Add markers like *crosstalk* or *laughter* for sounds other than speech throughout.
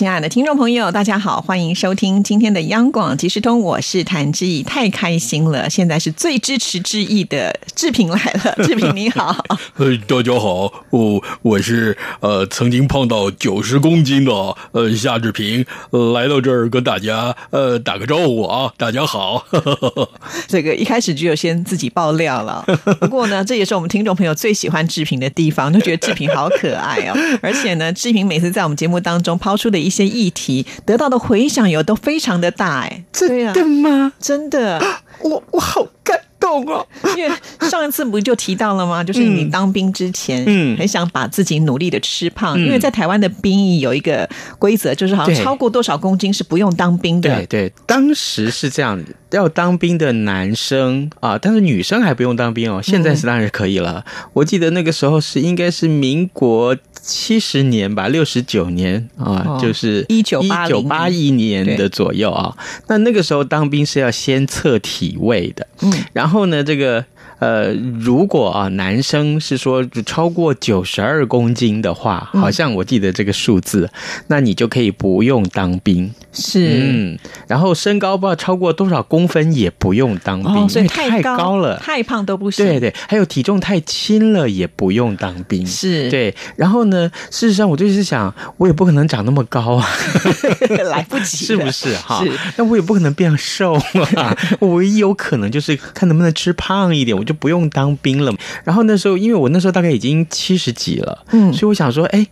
亲爱的听众朋友，大家好，欢迎收听今天的央广即时通，我是谭志毅，太开心了！现在是最支持志毅的志平来了，*laughs* 志平你好，呃，大家好，我我是呃曾经胖到九十公斤的呃夏志平，呃来到这儿跟大家呃打个招呼啊，大家好。*laughs* *laughs* 这个一开始只有先自己爆料了，不过呢，这也是我们听众朋友最喜欢志平的地方，就觉得志平好可爱哦，而且呢，志平每次在我们节目当中抛出的一些议题，得到的回响有都非常的大，哎，真的吗？真的，*gasps* 我我好感动哦，因为上一次不就提到了吗？*laughs* 就是你当兵之前，嗯。很想把自己努力的吃胖，嗯。因为在台湾的兵役有一个规则，就是好像超过多少公斤是不用当兵的。对。对，当时是这样，要当兵的男生啊，但是女生还不用当兵哦。现在是当然可以了。我记得那个时候是应该是民国七十年吧，六十九年啊，哦就是1980九八一年的左右啊。那那个时候当兵是要先测体位的，嗯，然后呢，这个。呃，如果啊，男生是说超过九十二公斤的话，嗯好像我记得这个数字，那你就可以不用当兵。是。嗯，然后身高不知道超过多少公分也不用当兵，哦，所以因为太高高了。太胖都不行。对对，还有体重太轻了也不用当兵。是，对，然后呢？事实上，我就是想，我也不可能长那么高啊，*laughs* 来不及，是不是哈？那我也不可能变瘦啊，我 *laughs* 唯一有可能就是看能不能吃胖一点，我就不用当兵了。然后那时候，因为我那时候大概已经七十几了，嗯所以我想说，哎。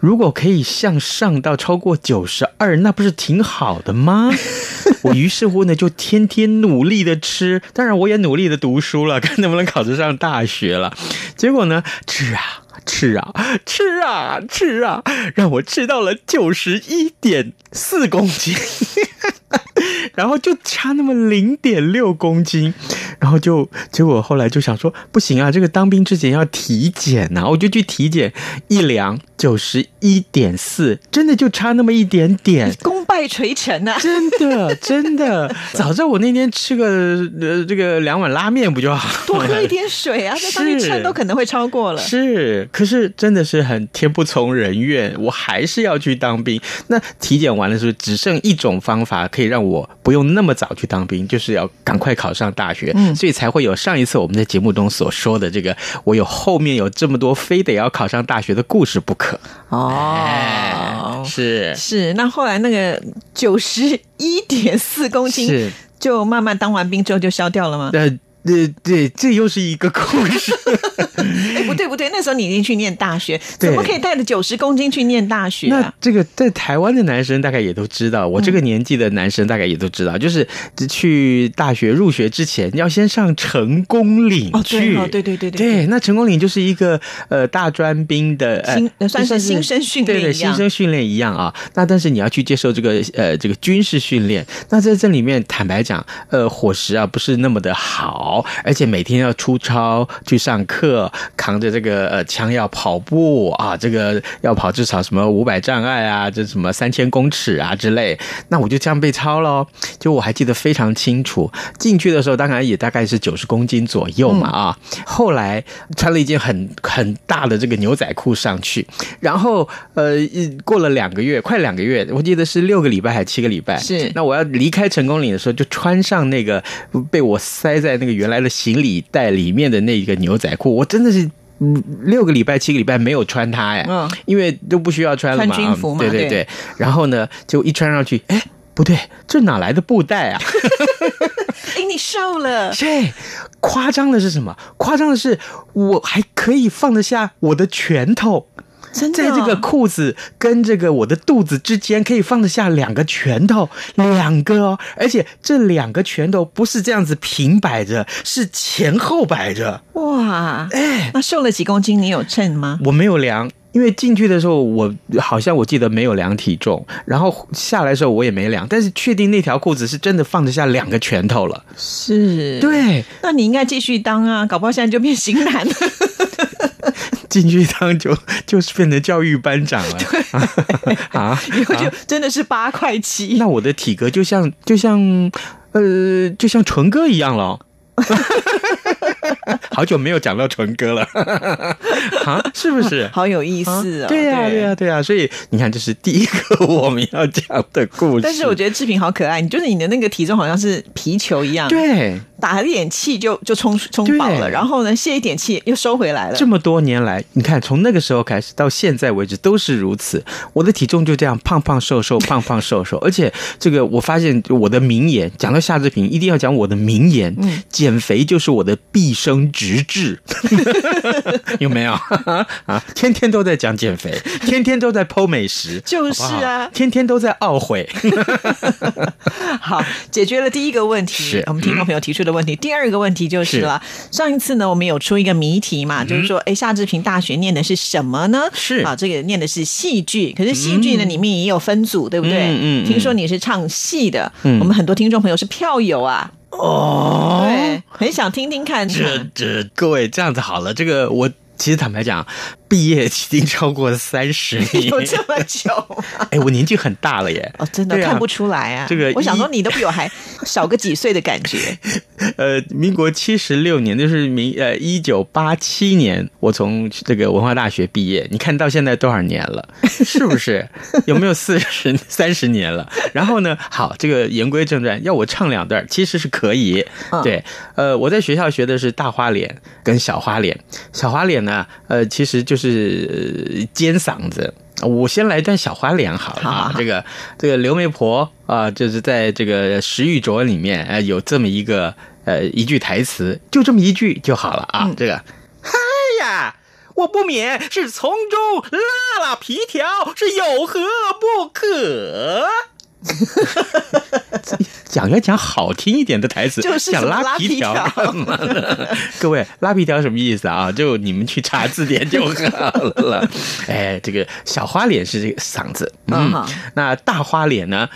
如果可以向上到超过九十二，那不是挺好的吗？*laughs* 我于是乎呢，就天天努力的吃，当然我也努力的读书了，看能不能考得上大学了。结果呢，吃啊吃啊吃啊吃啊，让我吃到了九十一点四公斤。*laughs* 然后就差那么零点六公斤，然后就结果后来就想说不行啊，这个当兵之前要体检呐、我就去体检，一量九十一点四，真的就差那么一点点。*laughs* 功败垂成啊！真的，真的，*laughs* 早知道我那天吃个呃这个两碗拉面不就好了？多喝一点水啊，*laughs* 在上面是称都可能会超过了。是，可是真的是很天不从人愿，我还是要去当兵。那体检完了之后，只剩一种方法可以让我不用那么早去当兵，就是要赶快考上大学。嗯所以才会有上一次我们在节目中所说的这个，我有后面有这么多非得要考上大学的故事不可。哦，是是。那后来那个九十一点四公斤，是，就慢慢当完兵之后就消掉了吗？呃。对对，这又是一个故事。*laughs* 哎，不对不对，那时候你已经去念大学，怎么可以带着九十公斤去念大学那啊？这个在台湾的男生大概也都知道，我这个年纪的男生大概也都知道，就是去大学入学之前要先上成功岭哦，去。对哦，对对对对，那成功岭就是一个呃大专兵的呃新呃算是新生训练对对新生训练一样啊。那但是你要去接受这个呃这个军事训练，那在这里面坦白讲，呃伙食啊不是那么的好，而且每天要出操去上课，扛着这个呃枪要跑步啊，这个要跑至少什么五百障碍啊，这什么三千公尺啊之类。那我就这样被操喽，就我还记得非常清楚。进去的时候当然也大概是九十公斤左右嘛啊。后来穿了一件很很大的这个牛仔裤上去，然后呃过了两个月，快两个月，我记得是六个礼拜还是七个礼拜。是那我要离开成功岭的时候，就穿上那个被我塞在那个原来的行李袋里面的那个牛仔裤，我真的是。嗯，六个礼拜、七个礼拜没有穿它呀，嗯因为都不需要穿了嘛，穿军服嘛对对对对。然后呢，就一穿上去，哎，不对，这哪来的布袋啊？*laughs* 哎，你瘦了，*laughs* 这夸张的是什么？夸张的是我还可以放得下我的拳头，真的哦在这个裤子跟这个我的肚子之间可以放得下两个拳头，两个哦，而且这两个拳头不是这样子平摆着，是前后摆着。哇！哎，那瘦了几公斤？你有称吗？我没有量。因为进去的时候，我好像我记得没有量体重，然后下来的时候我也没量，但是确定那条裤子是真的放得下两个拳头了。是，对，那你应该继续当啊，搞不好现在就变型男了。*laughs* 进去一趟就就是变成教育班长了 *laughs* *laughs* 啊！*laughs* 以后就真的是八块七。那我的体格就像就像呃就像纯哥一样了。好久没有讲到纯哥了，啊，是不是？*laughs* 好有意思啊！对呀，对呀，对呀。所以你看，这是第一个 *laughs* 我们要讲的故事。但是我觉得志平好可爱，你就是你的那个体重好像是皮球一样，对，打了一点气就就充充饱了，然后呢泄一点气又收回来了。这么多年来，你看从那个时候开始到现在为止都是如此，我的体重就这样胖胖瘦瘦，胖胖瘦瘦。而且这个我发现我的名言，讲到夏志平一定要讲我的名言，嗯，减肥就是我的毕生直至，*laughs* 有没有啊？*laughs* 天天都在讲减肥，*laughs* 天天都在剖美食，就是啊，天天都在懊悔。*laughs* 好，解决了第一个问题，是我们听众朋友提出的问题。第二个问题就是了，上一次呢，我们有出一个谜题嘛，就是说，哎，夏志平大学念的是什么呢？是啊，这个念的是戏剧，可是戏剧呢里面也有分组，对不对？嗯嗯。听说你是唱戏的，我们很多听众朋友是票友啊。哦，对，很想听听看。这这，各位这样子好了，这个我其实坦白讲。毕业已经超过三十 *laughs* 年，有这么久吗？*laughs* 哎，我年纪很大了耶！哦，真的看不出来啊。这个，我想说你都比我还 *laughs* 小个几岁的感觉。呃，民国七十六年，就是民呃一九八七年，我从这个文化大学毕业。你看到现在多少年了？是不是有没有四十三十年了？然后呢，好，这个言归正传，要我唱两段，其实是可以。对，呃，我在学校学的是大花脸跟小花脸。小花脸呢，呃，其实就是。是尖嗓子，我先来段小花脸好了啊。这个这个刘媒婆啊，就是在这个《石玉镯》里面，哎，有这么一个呃一句台词，就这么一句就好了啊。这个，哎呀，我不免是从中拉拉皮条，是有何不可？*laughs* 讲要讲好听一点的台词，就是讲拉皮条。*laughs* 各位，拉皮条什么意思啊？就你们去查字典就好了。*laughs* 哎，这个小花脸是这个嗓子，嗯，那大花脸呢？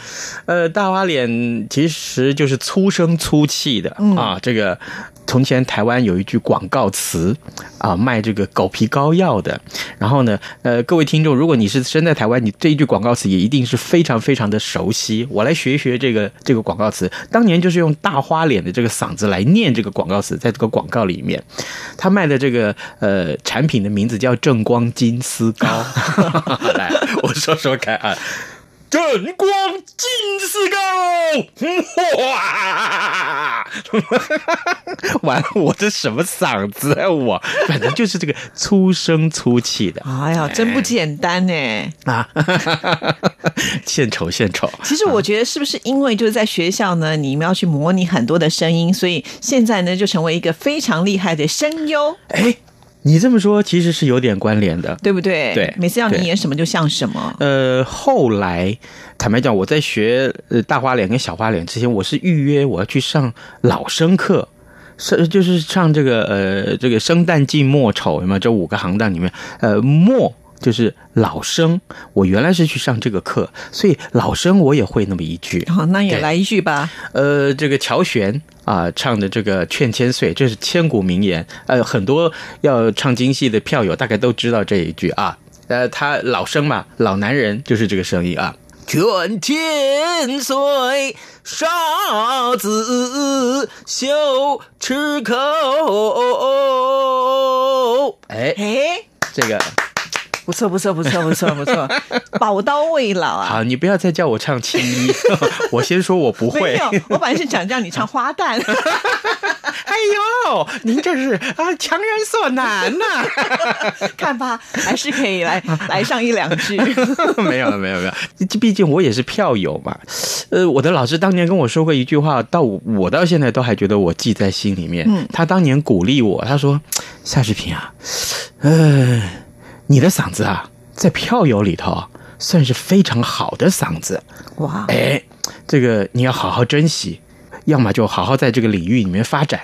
呃，大花脸其实就是粗声粗气的啊。这个从前台湾有一句广告词啊，卖这个狗皮膏药的。然后呢，呃，各位听众，如果你是身在台湾，你这一句广告词也一定是非常非常的熟悉。我来学一学这个这个广告词，当年就是用大花脸的这个嗓子来念这个广告词，在这个广告里面，他卖的这个呃产品的名字叫正光金丝膏。*laughs* 来，我说说看啊。正光金丝膏，哇！*laughs* 完了，我这什么嗓子啊？我反正就是这个粗声粗气的。哎呀，真不简单呢！啊，*laughs* 献丑献丑。其实我觉得是不是因为就是在学校呢，你们要去模拟很多的声音，所以现在呢就成为一个非常厉害的声优。哎。你这么说其实是有点关联的，对不对？对，每次要你演什么就像什么。呃，后来坦白讲，我在学呃大花脸跟小花脸之前，我是预约我要去上老生课，是就是上这个呃这个生旦净末丑有没有这五个行当里面，呃末。就是老生，我原来是去上这个课，所以老生我也会那么一句。好，那也来一句吧。呃，这个乔玄啊唱的这个《劝千岁》，这是千古名言。呃，很多要唱京戏的票友大概都知道这一句啊。呃，他老生嘛，老男人就是这个声音啊。劝千岁，少子休吃口。哎哎，这个。不错不错不错不错不错，宝刀未老啊！好，你不要再叫我唱青衣，*laughs* 我先说我不会。没有，我本来是想叫你唱花旦。*laughs* 哎呦，您这是啊强人所难呐！*laughs* 看吧，还是可以来来上一两句。没有了没有没有，毕竟我也是票友嘛。呃，我的老师当年跟我说过一句话，到我到现在都还觉得我记在心里面。嗯，他当年鼓励我，他说：“夏志平啊，呃。”你的嗓子啊，在票友里头算是非常好的嗓子哇！哎，这个你要好好珍惜，要么就好好在这个领域里面发展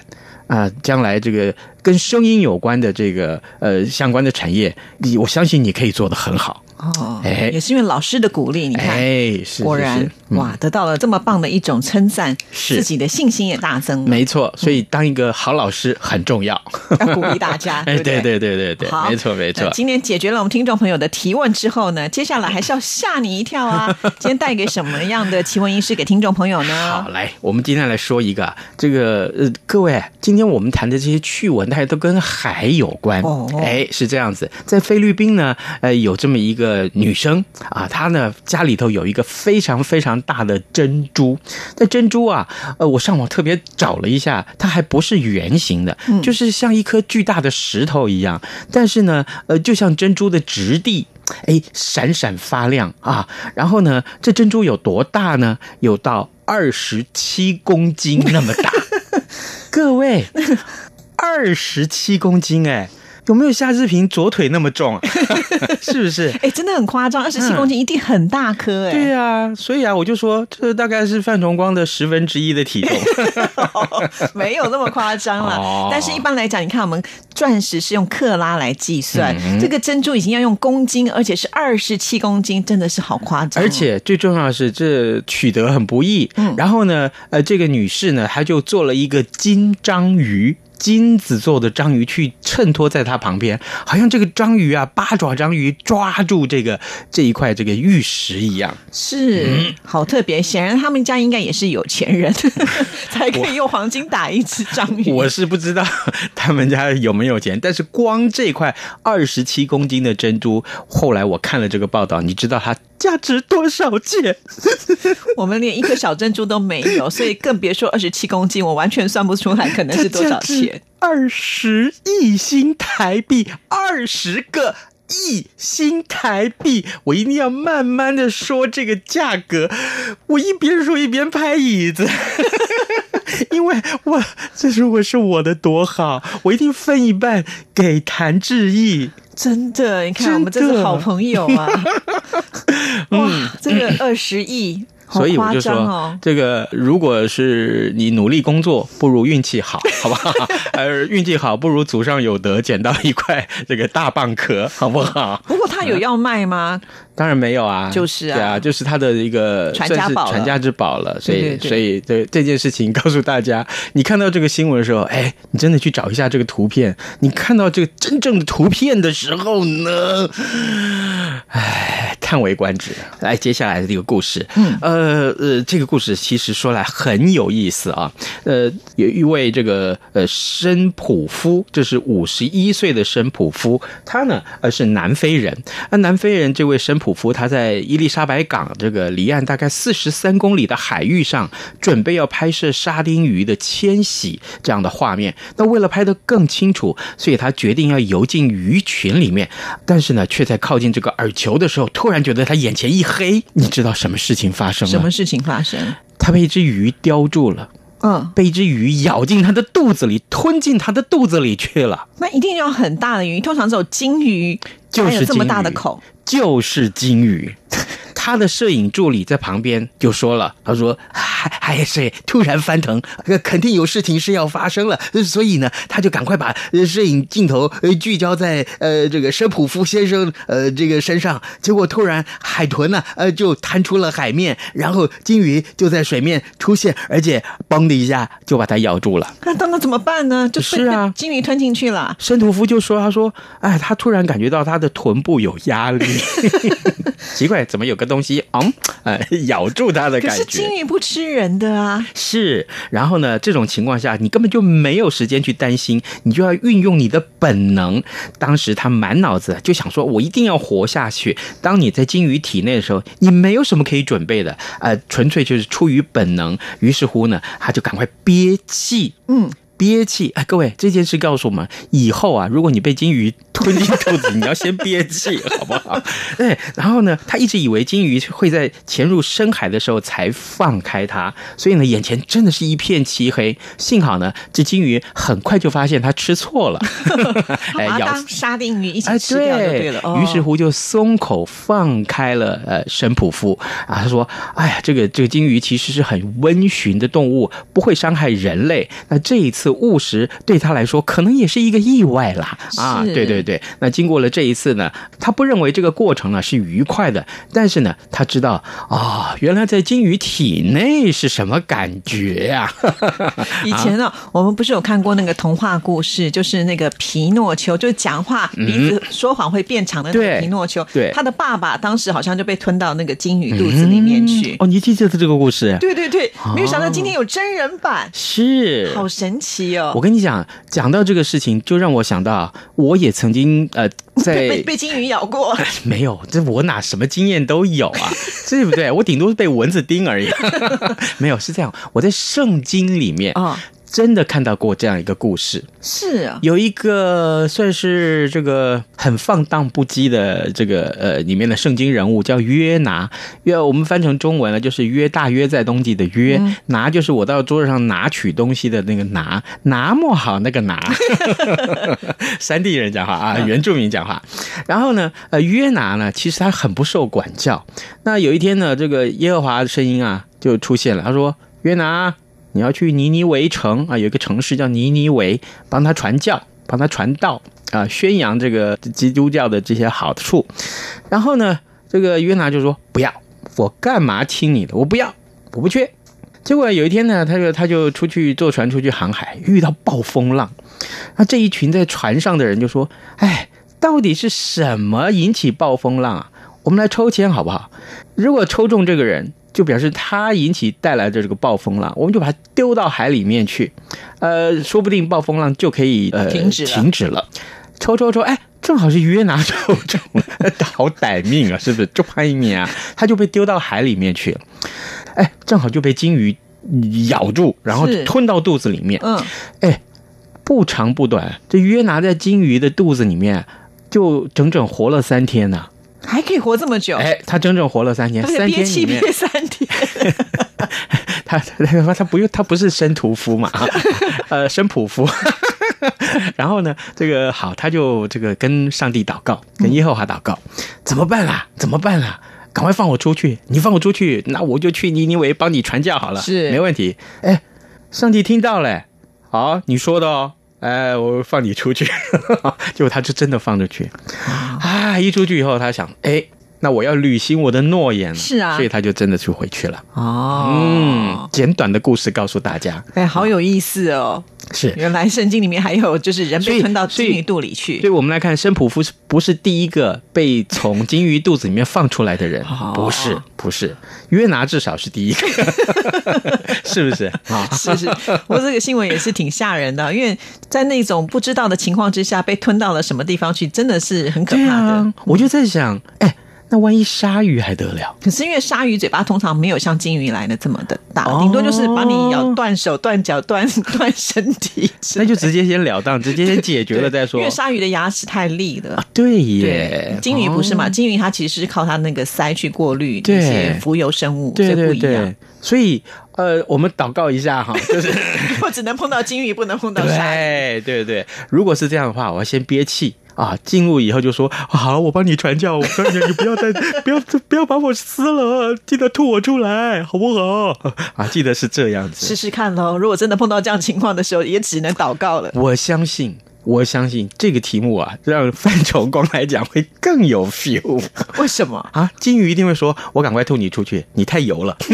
啊。将来这个跟声音有关的这个呃相关的产业，你我相信你可以做得很好哦，哎也是因为老师的鼓励，你看。哎，是果然哇，得到了这么棒的一种称赞，是自己的信心也大增。没错，所以当一个好老师很重要。*laughs* 要鼓励大家，*laughs* 哎，对对对对对对，没错没错。今天解决了我们听众朋友的提问之后呢，接下来还是要吓你一跳啊！*laughs* 今天带给什么样的奇闻异事给听众朋友呢好，？来，我们今天来说一个啊这个呃，各位，今天我们谈的这些趣闻，大家都跟海有关。哦哎，是这样子，在菲律宾呢，呃，有这么一个女生啊，她呢家里头有一个非常非常大的珍珠。那珍珠啊，呃，我上网特别找了一下，它还不是圆形的，就是像一颗巨大的石头一样，但是呢，呃，就像珍珠的质地。哎，闪闪发亮啊！然后呢，这珍珠有多大呢？有到二十七公斤那么大。*laughs* 各位，二十七公斤哎，有没有夏志平左腿那么重啊？*laughs* 是不是？哎，真的很夸张，二十七公斤一定很大颗哎。对啊、所以啊，我就说这大概是范崇光的十分之一的体重。*laughs* 没有那么夸张了。哦但是一般来讲，你看我们钻石是用克拉来计算，嗯这个珍珠已经要用公斤，而且是二十七公斤，真的是好夸张哦。而且最重要的是，这取得很不易。嗯然后呢，呃，这个女士呢，她就做了一个金章鱼。金子做的章鱼去衬托在它旁边，好像这个章鱼啊，八爪章鱼抓住这个这一块这个玉石一样。是、嗯好特别，显然他们家应该也是有钱人，*laughs* 才可以用黄金打一只章鱼。我是不知道他们家有没有钱，但是光这块二十七公斤的珍珠，后来我看了这个报道，你知道它价值多少钱？*laughs* 我们连一颗小珍珠都没有，所以更别说二十七公斤，我完全算不出来可能是多少钱。？二十亿新台币，二十个。亿新台币，我一定要慢慢的说这个价格，我一边说一边拍椅子，*laughs* 因为我这如果是我的多好，我一定分一半给谭志毅。真的，你看我们真是好朋友啊！*laughs* *laughs* 哇，这个二十亿，所以我就说，哦。这个如果是你努力工作，不如运气好，*laughs* 好不好？而运气好，不如祖上有德，捡到一块这个大蚌壳，*laughs* 好不好？不过他有要卖吗？当然没有啊，就是啊对啊，就是他的一个传家宝传家之宝了。所以，对对对所以这这件事情告诉大家，你看到这个新闻的时候，哎，你真的去找一下这个图片。你看到这个真正的图片的时候呢，哎，叹为观止。来，接下来的这个故事，嗯，呃呃呃，这个故事其实说来很有意思啊。呃，有一位这个呃申普夫，这是五十一岁的申普夫，他呢呃是南非人。那南非人这位申普夫，他在伊丽莎白港这个离岸大概四十三公里的海域上，准备要拍摄沙丁鱼的迁徙这样的画面。那为了拍得更清楚，所以他决定要游进鱼群里面，但是呢，却在靠近这个饵球的时候，突然觉得他眼前一黑。你知道什么事情发生？什么事情发生？他被一只鱼叼住了。嗯，被一只鱼咬进他的肚子里，吞进他的肚子里去了。那一定要很大的鱼，通常只有金鱼就是才有这么大的口。就是金鱼。他的摄影助理在旁边就说了：“他说，还还是突然翻腾，肯定有事情是要发生了，所以呢，他就赶快把摄影镜头聚焦在呃这个申普夫先生呃这个身上。结果突然海豚呢呃就弹出了海面，然后金鱼就在水面出现，而且嘣的一下就把它咬住了。”那当那怎么办呢？就是啊被金鱼吞进去了。申屠夫就说：“他说，哎，他突然感觉到他的臀部有压力，奇怪，怎么有个东西，嗯，*laughs* 哎，咬住它的感觉。是金鱼不吃人的啊，是，然后呢，这种情况下，你根本就没有时间去担心，你就要运用你的本能。当时他满脑子就想说，我一定要活下去。当你在金鱼体内的时候，你没有什么可以准备的，呃，纯粹就是出于本能。于是乎呢，他就赶快憋气，嗯。憋气，哎，各位，这件事告诉我们，以后啊，如果你被金鱼吞进肚子，你要先憋气，好不好？对，然后呢，他一直以为金鱼会在潜入深海的时候才放开它，所以呢，眼前真的是一片漆黑。幸好呢，这金鱼很快就发现它吃错了，*laughs* 哎，咬沙丁鱼一起哎，吃掉就对了。哦于是乎就松口放开了呃申普夫啊，他说：“哎呀，这个这个金鱼其实是很温驯的动物，不会伤害人类。那这一次误食对他来说可能也是一个意外啦啊！对对对对。那经过了这一次呢，他不认为这个过程呢是愉快的，但是呢，他知道啊、原来在鲸鱼体内是什么感觉呀、*laughs* 以前呢、我们不是有看过那个童话故事，就是那个皮诺丘，就是讲话鼻子说谎会变长的那个皮诺丘。对他的爸爸当时好像就被吞到那个鲸鱼肚子里面去。哦，你记得这个故事？对对对，没有想到今天有真人版，是，好神奇哦！我跟你讲，讲到这个事情，就让我想到，我也曾经呃，被在被被金鱼咬过，*laughs* 没有，这我哪什么经验都有啊，*laughs* 对不对？我顶多是被蚊子叮而已。*laughs* 没有，是这样，我在圣经里面哦真的看到过这样一个故事，是啊，有一个算是这个很放荡不羁的这个呃里面的圣经人物叫约拿，约我们翻成中文呢就是约大约在冬季的约，拿就是我到桌子上拿取东西的那个拿，拿么好那个拿，*laughs* 山地人讲话啊，原住民讲话。然后呢，呃，约拿呢，其实他很不受管教。那有一天呢，这个耶和华的声音啊就出现了，他说：“约拿，你要去尼尼维城啊，有一个城市叫尼尼维，帮他传教，帮他传道啊，宣扬这个基督教的这些好处。”然后呢，这个约拿就说：“不要，我干嘛听你的？我不要，我不去。”结果有一天呢，他就他就出去坐船出去航海，遇到暴风浪。那这一群在船上的人就说：“哎，到底是什么引起暴风浪啊？我们来抽签好不好？如果抽中这个人，就表示它引起带来的这个暴风浪，我们就把它丢到海里面去，呃，说不定暴风浪就可以呃停止停止了。抽抽抽，哎，正好是约拿抽中了，*laughs* 好歹命啊，是不是？就怕一年啊，他就被丢到海里面去了，哎，正好就被金鱼咬住，然后吞到肚子里面。嗯，哎，不长不短，这约拿在金鱼的肚子里面就整整活了三天呐、还可以活这么久，哎，他整整活了三天，三憋气天里面憋三天，*laughs* 他他他不用，他不是生屠夫嘛，*laughs* 呃，生普夫。*laughs* 然后呢，这个好，他就这个跟上帝祷告，跟耶和华祷告，怎么办啦？怎么办啦？赶快放我出去！你放我出去，那我就去尼尼微帮你传教好了，是没问题。哎，上帝听到了，好，你说的哦。哎，我放你出去，*laughs* 结果他就真的放出去。啊，一出去以后，他想，哎，那我要履行我的诺言了。是啊所以他就真的去回去了。哦，嗯，简短的故事告诉大家，哎，好有意思哦！是。原来圣经里面还有就是人被吞到所以鲸鱼肚里去所以，我们来看，申普夫是不是第一个被从金鱼肚子里面放出来的人哦？不是，不是。约拿至少是第一个，*laughs* 是不是？啊，是是，不过这个新闻也是挺吓人的，因为在那种不知道的情况之下被吞到了什么地方去，真的是很可怕的。啊，我就在想，哎，那万一鲨鱼还得了？可是因为鲨鱼嘴巴通常没有像金鱼来的这么的大，哦顶多就是把你咬断手、断脚、断 *laughs* 断身体那就直接先了当，直接先解决了再说因为。鲨鱼的牙齿太利了。啊，对对耶，，鲸鱼不是嘛？哦鲸鱼它其实是靠它那个鳃去过滤一对些浮游生物，对对所以不一样对。，所以呃，我们祷告一下哈，就是。*laughs* 我只能碰到金鱼，不能碰到鲨鱼。对对对，如果是这样的话，我要先憋气啊，进入以后就说好，我帮你传教，我告诉你，你不要再 *laughs* 不要不要把我撕了，记得吐我出来，好不好？*laughs* 啊，记得是这样子。试试看喽。如果真的碰到这样情况的时候，也只能祷告了。我相信，我相信这个题目啊，让范崇光来讲会更有 feel 为什么？啊！金鱼一定会说：“我赶快吐你出去，你太油了。*laughs*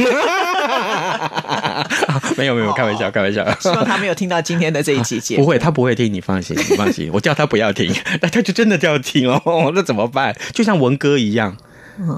没有没有，开玩笑，开玩笑。希望他没有听到今天的这一期节目。*laughs* 不会，他不会听，你放心，你放心。我叫他不要听，*laughs* 但他就真的要听哦，那怎么办？就像文哥一样，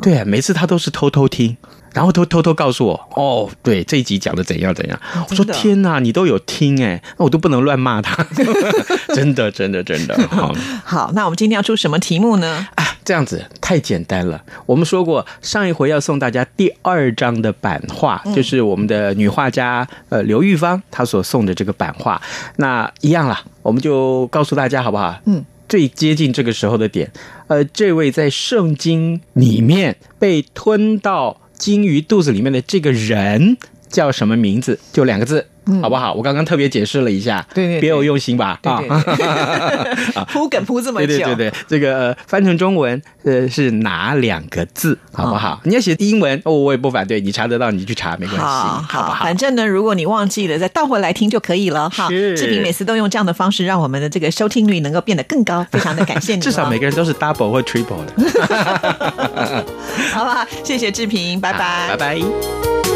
对，每次他都是偷偷听，然后偷偷偷告诉我，哦，对，这一集讲的怎样怎样。我说天哪，你都有听哎，那我都不能乱骂他，*laughs* 真的真的真的。好 *laughs* 好，那我们今天要出什么题目呢？啊，这样子太简单了。我们说过，上一回要送大家第二章的版画，就是我们的女画家呃刘玉芳她所送的这个版画。那一样啦，我们就告诉大家好不好？嗯。最接近这个时候的点，呃，这位在圣经里面被吞到鲸鱼肚子里面的这个人叫什么名字？就两个字，好不好？我刚刚特别解释了一下，对对对别有用心吧？对对啊。*laughs* 铺梗铺这么久，对对对对，这个、呃翻成中文呃是哪两个字，好不好？你要写英文哦，我也不反对，你查得到你去查没关系，好 *laughs* 好不好？反正呢，如果你忘记了，再倒回来听就可以了哈。是志平每次都用这样的方式，让我们的这个收听率能够变得更高，非常的感谢你哦。至少每个人都是 double 或 triple 的，*laughs* 好不好，谢谢志平，拜拜，拜拜。